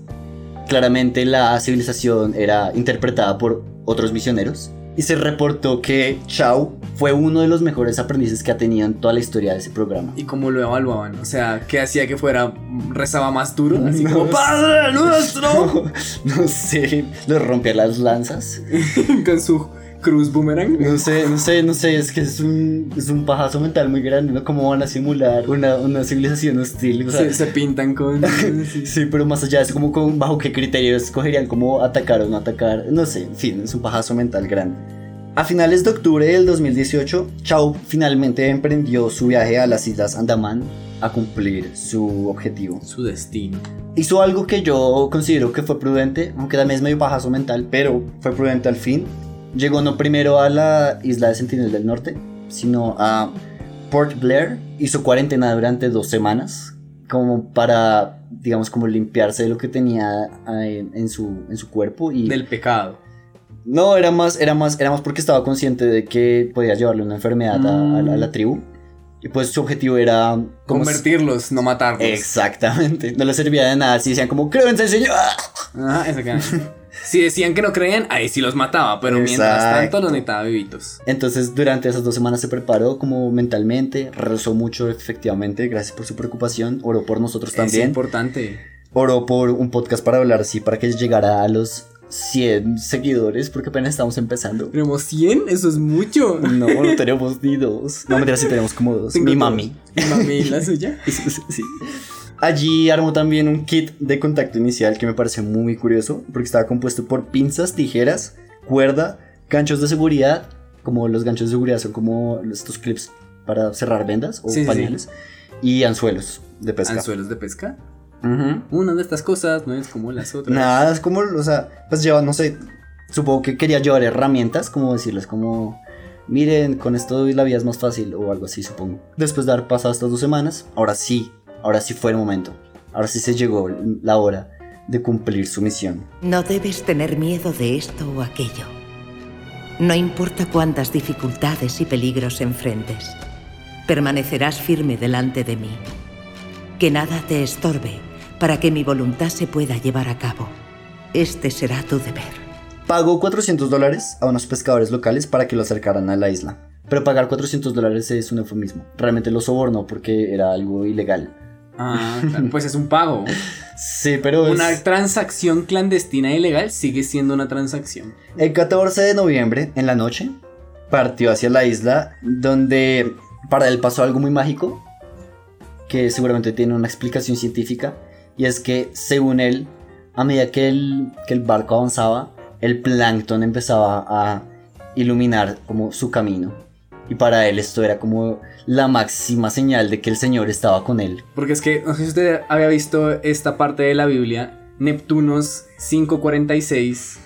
Claramente la civilización era interpretada por otros misioneros y se reportó que Chao fue uno de los mejores aprendices que ha tenido en toda la historia de ese programa. ¿Y cómo lo evaluaban? O sea, ¿qué hacía que fuera, rezaba más duro? Así No como, ¡Padre nuestro! No, sé, le rompía las lanzas. Con su cruz boomerang. No sé, no sé, no sé, es que es un, es un pajazo mental muy grande, ¿no? ¿Cómo van a simular una, una civilización hostil? O sea, se, se pintan con... sí. pero más allá es como con, bajo qué criterios escogerían cómo atacar o no atacar. No sé, en fin, es un pajazo mental grande. A finales de octubre del 2018, Chao finalmente emprendió su viaje a las Islas Andamán a cumplir su objetivo. Su destino. Hizo algo que yo considero que fue prudente, aunque también es medio pajazo mental, pero fue prudente al fin. Llegó no primero a la isla de Sentinel del Norte, sino a Port Blair. Hizo cuarentena durante dos semanas, como para, digamos, como limpiarse de lo que tenía eh, en, su, en su cuerpo. Y Del pecado. no, era más, era más, era más porque estaba consciente de que podía llevarle una enfermedad a- a, la- a la tribu. Y pues su objetivo era Convertirlos, no matarlos. Exactamente. No les servía de nada si decían como, créanse, señor. Ajá, si decían que no creían, ahí sí los mataba, pero mientras tanto los necesitaba vivitos. Entonces, durante esas dos semanas se preparó como mentalmente, rezó mucho efectivamente, gracias por su preocupación, oró por nosotros Es también. importante. Oró por un podcast para hablar así, para que llegara a los 100 seguidores, porque apenas estamos empezando. ¿Tenemos 100? Eso es mucho. No, no tenemos ni dos. No, mentira, sí tenemos como dos. Tengo Mi mami. Mi mami, la suya. Sí. Allí armó también un kit de contacto inicial que me pareció muy curioso, porque estaba compuesto por pinzas, tijeras, cuerda, ganchos de seguridad, como los ganchos de seguridad son como estos clips para cerrar vendas o Sí, sí, sí. pañales, y anzuelos de pesca. ¿Anzuelos de pesca? Una de estas cosas no es como las otras. Nada, es como, o sea, pues lleva, no sé, supongo que quería llevar herramientas, como decirles, como, miren, con esto la vida es más fácil o algo así, supongo. Después de haber pasado estas dos semanas, ahora sí, ahora sí fue el momento. Ahora sí se llegó la hora de cumplir su misión. No debes tener miedo de esto o aquello. No importa cuántas dificultades y peligros enfrentes, permanecerás firme delante de mí. Que nada te estorbe para que mi voluntad se pueda llevar a cabo. Este será tu deber. Pagó 400 dólares a unos pescadores locales para que lo acercaran a la isla. Pero pagar 400 dólares es un eufemismo. Realmente lo sobornó porque era algo ilegal. Ah, claro, pues es un pago. Sí, pero es- Una transacción clandestina e ilegal sigue siendo una transacción. El 14 de noviembre, en la noche, partió hacia la isla donde para él pasó algo muy mágico que seguramente tiene una explicación científica y es que según él, a medida que el, que el barco avanzaba, el plancton empezaba a iluminar como su camino y para él esto era como la máxima señal de que el Señor estaba con él. Porque es que, no sé si usted había visto esta parte de la Biblia, Neptunos 5.46,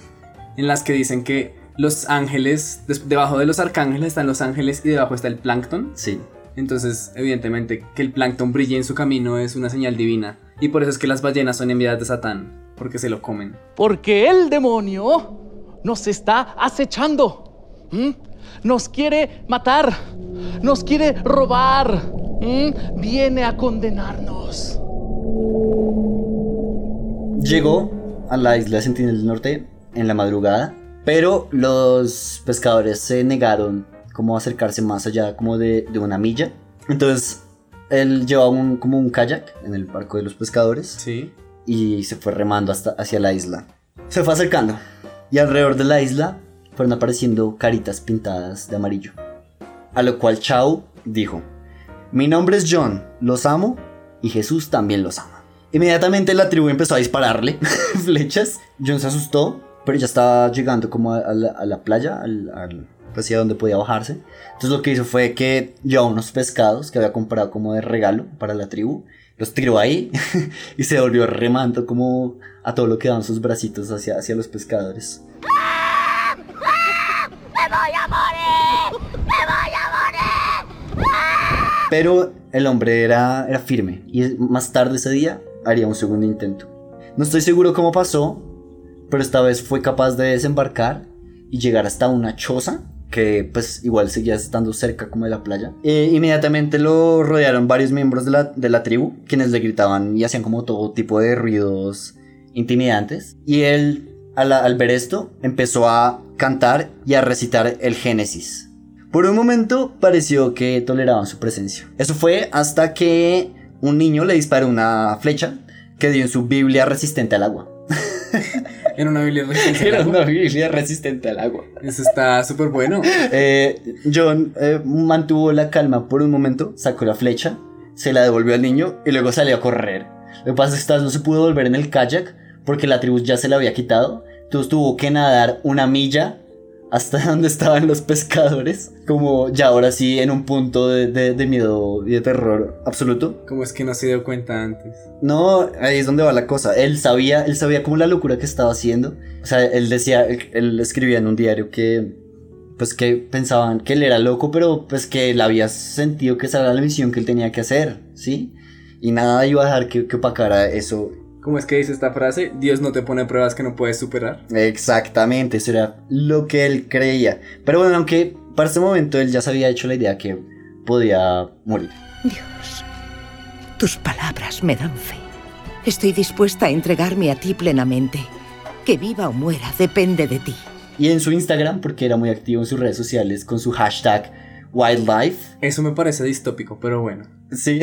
en las que dicen que los ángeles, debajo de los arcángeles están los ángeles y debajo está el plancton. Sí. Entonces, evidentemente, que el plancton brille en su camino es una señal divina. Y por eso es que las ballenas son enviadas de Satán, porque se lo comen. Porque el demonio nos está acechando. Nos quiere matar. Nos quiere robar. Viene a condenarnos. Llegó a la isla de Sentinel del Norte en la madrugada, pero los pescadores se negaron como a acercarse más allá como de, de una milla. Entonces él llevaba un, como un kayak en el barco de los pescadores Sí. y se fue remando hasta hacia la isla. Se fue acercando y alrededor de la isla fueron apareciendo caritas pintadas de amarillo. A lo cual Chao dijo, mi nombre es John, los amo y Jesús también los ama. Inmediatamente la tribu empezó a dispararle flechas. John se asustó, pero ya estaba llegando como a, a la, a la playa, al, al- hacia donde podía bajarse. Entonces lo que hizo fue que llevó unos pescados que había comprado como de regalo para la tribu. Los tiró ahí y se volvió remando como a todo lo que daban sus bracitos hacia, hacia los pescadores. Pero el hombre era, era firme y más tarde ese día haría un segundo intento. No estoy seguro cómo pasó, pero esta vez fue capaz de desembarcar y llegar hasta una choza que pues igual seguía estando cerca como de la playa. E inmediatamente lo rodearon varios miembros de la, de la tribu, quienes le gritaban y hacían como todo tipo de ruidos intimidantes. Y él, al, al ver esto, empezó a cantar y a recitar el Génesis. Por un momento pareció que toleraban su presencia. Eso fue hasta que un niño le disparó una flecha que dio en su Biblia resistente al agua. Era una Biblia resistente al agua. una Biblia resistente al agua. Eso está súper bueno. Eh, John eh, mantuvo la calma por un momento, sacó la flecha, se la devolvió al niño y luego salió a correr. Lo que pasa es que no se pudo volver en el kayak porque la tribu ya se la había quitado. Entonces tuvo que nadar una milla hasta donde estaban los pescadores. Como ya ahora sí en un punto de, de- de miedo y de terror absoluto. Como es que no se dio cuenta antes. No, ahí es donde va la cosa. Él sabía, él sabía como la locura que estaba haciendo. O sea, él decía, él, él escribía en un diario que, pues que pensaban que él era loco, pero pues que él había sentido que esa era la misión que él tenía que hacer, ¿sí? Y nada iba a dejar que, que opacara eso. ¿Cómo es que dice esta frase? Dios no te pone pruebas que no puedes superar. Exactamente, eso era lo que él creía. Pero bueno, aunque para ese momento él ya se había hecho la idea que podía morir. Dios, tus palabras me dan fe. Estoy dispuesta a entregarme a ti plenamente. Que viva o muera depende de ti. Y en su Instagram, porque era muy activo en sus redes sociales con su hashtag wildlife, Eso me parece distópico, pero bueno. Sí,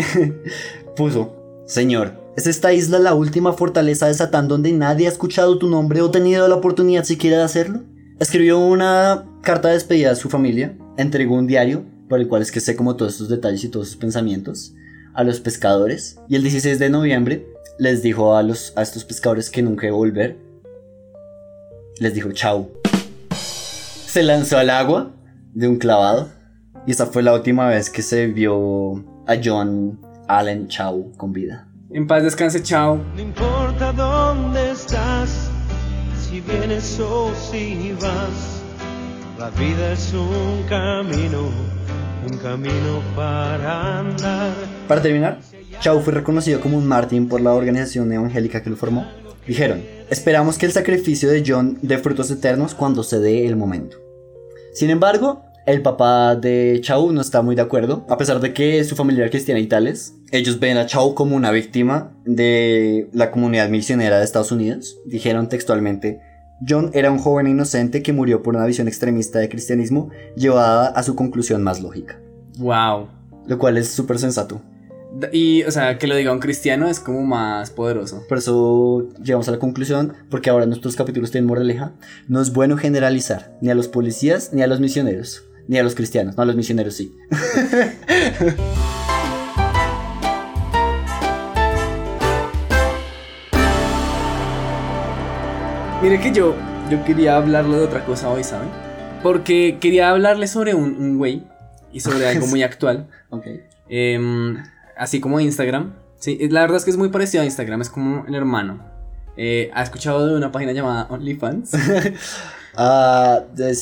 puso, Señor, ¿es esta isla la última fortaleza de Satán donde nadie ha escuchado tu nombre o tenido la oportunidad siquiera de hacerlo? Escribió una carta de despedida a su familia, entregó un diario, por el cual es que sé como todos estos detalles y todos sus pensamientos, a los pescadores, y el 16 de noviembre les dijo a, los, a estos pescadores que nunca iba a volver. Les dijo chau. Se lanzó al agua de un clavado, y esta fue la última vez que se vio a John Allen Chow con vida. En paz descanse, chao. No importa dónde estás, si vienes o si vas, la vida es un camino, un camino para andar. Para terminar, Chow fue reconocido como un mártir por la organización evangélica que lo formó. Dijeron, esperamos que el sacrificio de John dé frutos eternos cuando se dé el momento. Sin embargo, el papá de Chow no está muy de acuerdo, a pesar de que su familia era cristiana y tales. Ellos ven a Chow como una víctima de la comunidad misionera de Estados Unidos. Dijeron textualmente, John era un joven inocente que murió por una visión extremista de cristianismo llevada a su conclusión más lógica. Wow. Lo cual es súper sensato. Y, o sea, que lo diga un cristiano es como más poderoso. Por eso llegamos a la conclusión, porque ahora nuestros capítulos tienen moraleja. No es bueno generalizar, ni a los policías, ni a los misioneros, ni a los cristianos. No, a los misioneros sí. Mire que yo, yo quería hablarle de otra cosa hoy, ¿saben? Porque quería hablarle sobre un, un güey y sobre algo muy actual. ok. Em, así como Instagram. Sí, la verdad es que es muy parecido a Instagram, es como el hermano. Eh, ¿Ha escuchado de una página llamada OnlyFans? Ah, eh,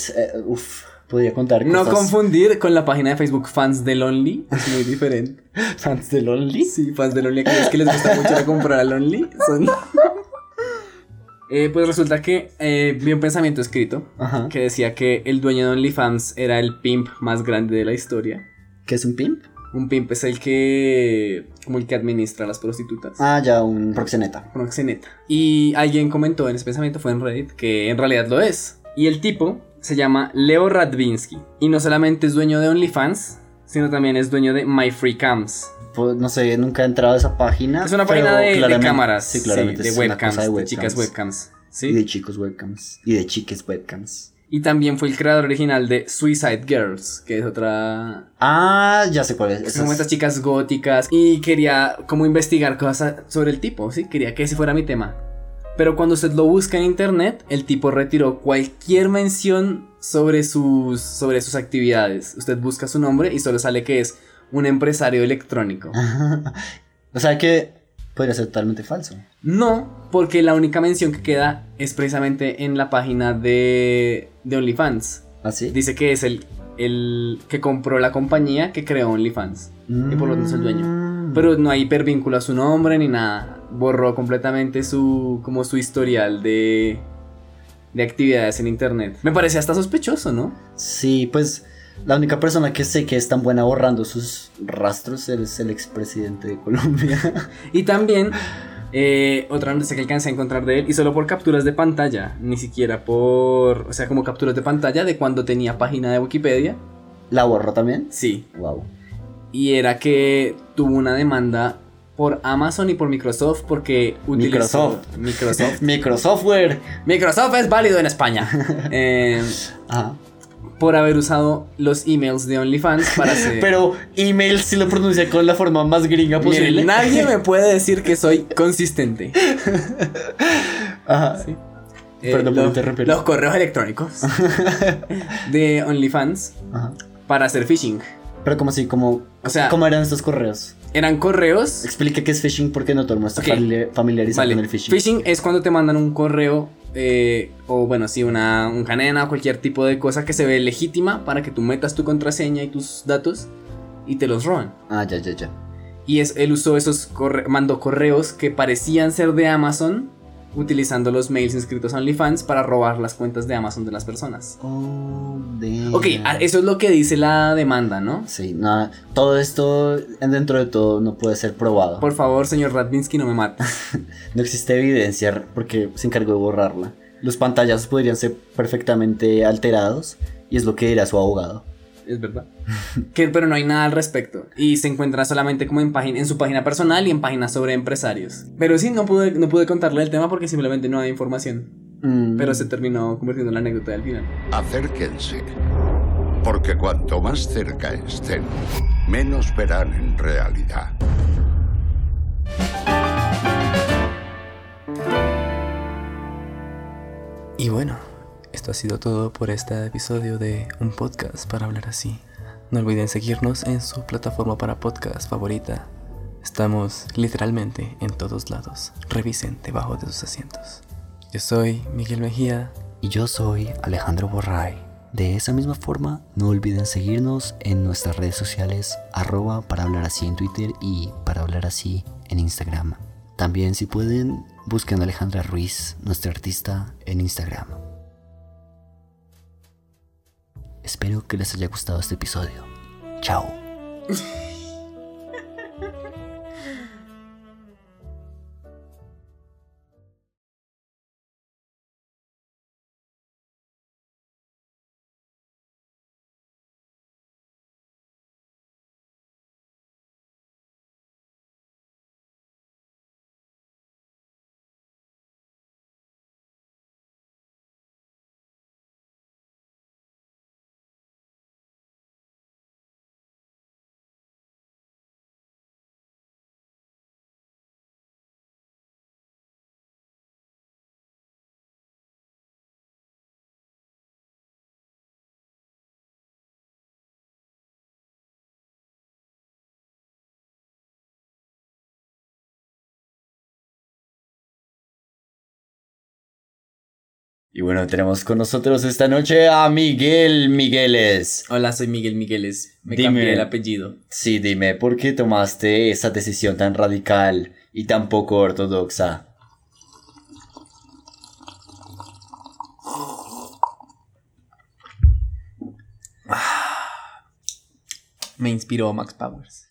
uf, podría contar No cosas. confundir con la página de Facebook Fans del Only, es muy diferente. ¿Fans del Only? Sí, fans del Only, aquellos que les gusta mucho comprar al Only. Son... Eh, pues resulta que eh, vi un pensamiento escrito Ajá. que decía que el dueño de OnlyFans era el pimp más grande de la historia. ¿Qué es un pimp? Un pimp es el que. como el que administra a las prostitutas. Ah, ya, un proxeneta. Proxeneta. Y alguien comentó en ese pensamiento, fue en Reddit, que en realidad lo es. Y el tipo se llama Leo Radvinsky. Y no solamente es dueño de OnlyFans, sino también es dueño de My Free Cams. Pues, no sé, nunca he entrado a esa página. Es una página de, cámaras. Sí, claramente. de webcams, de chicas webcams. ¿sí? Y de chicos webcams. Y de chiques webcams. Y también fue el creador original de Suicide Girls, que es otra... Ah, ya sé cuál es. Es- estas chicas góticas. Y quería como investigar cosas sobre el tipo, ¿sí? Quería que ese fuera mi tema. Pero cuando usted lo busca en internet, el tipo retiró cualquier mención sobre sus, sobre sus actividades. Usted busca su nombre y solo sale que es un empresario electrónico. o sea que podría ser totalmente falso. No, porque la única mención que queda es precisamente en la página de, de OnlyFans. ¿Ah, sí? Dice que es el el que compró la compañía que creó OnlyFans. Y por lo tanto es el Mm. dueño. Pero no hay hipervínculo a su nombre ni nada. Borró completamente su como su historial de de actividades en internet. Me parece hasta sospechoso, ¿no? Sí, pues la única persona que sé que es tan buena borrando sus rastros es el expresidente de Colombia. Y también eh, otra noticia que alcancé a encontrar de él, y solo por capturas de pantalla, ni siquiera por, o sea, como capturas de pantalla de cuando tenía página de Wikipedia. ¿La borró también? Sí. Wow. Y era que tuvo una demanda por Amazon y por Microsoft porque utilizó Microsoft. Microsoft. Microsoftware. Microsoft es válido en España. Eh, Por haber usado los emails de OnlyFans para hacer. Pero email si lo pronuncia con la forma más gringa Miren, posible. nadie me puede decir que soy consistente. Ajá. Sí. Perdón Eh, por lo- interrumpir. Los correos electrónicos de OnlyFans Ajá. para hacer phishing. Pero como así, como, O sea- ¿cómo eran estos correos? Eran correos. Explique qué es phishing porque no todo el mundo está familiarizado Vale. con el phishing. Phishing es cuando te mandan un correo eh, o bueno, sí, una un cadena o cualquier tipo de cosa que se ve legítima para que tú metas tu contraseña y tus datos y te los roban. Ah, ya, ya, ya. Y es, él usó esos corre- mandó correos que parecían ser de Amazon utilizando los mails inscritos a OnlyFans para robar las cuentas de Amazon de las personas. Oh, damn. Ok, a- eso es lo que dice la demanda, ¿no? Sí, nada. Todo esto, dentro de todo, no puede ser probado. Por favor, señor Radvinsky, no me mate. No existe evidencia porque se encargó de borrarla. Los pantallazos podrían ser perfectamente alterados y es lo que dirá su abogado. Es verdad. Que, pero no hay nada al respecto. Y se encuentra solamente como en, página, en su página personal y en páginas sobre empresarios. Pero sí, no pude, no pude contarle el tema porque simplemente no hay información. Mm. Pero se terminó convirtiendo en la anécdota del final. Acérquense, porque cuanto más cerca estén, menos verán en realidad. Y bueno, esto ha sido todo por este episodio de Un Podcast para hablar así. No olviden seguirnos en su plataforma para podcast favorita. Estamos literalmente en todos lados. Revisen debajo de sus asientos. Yo soy Miguel Mejía. Y yo soy Alejandro Borray. De esa misma forma, no olviden seguirnos en nuestras redes sociales, arroba para hablar así en Twitter y para hablar así en Instagram. También si pueden, busquen a Alejandra Ruiz, nuestra artista, en Instagram. Espero que les haya gustado este episodio. Chao. Y bueno, tenemos con nosotros esta noche a Miguel Migueles. Hola, soy Miguel Migueles. Me Dime. cambié el apellido. Sí, dime, ¿por qué tomaste esa decisión tan radical y tan poco ortodoxa? Me inspiró Max Powers.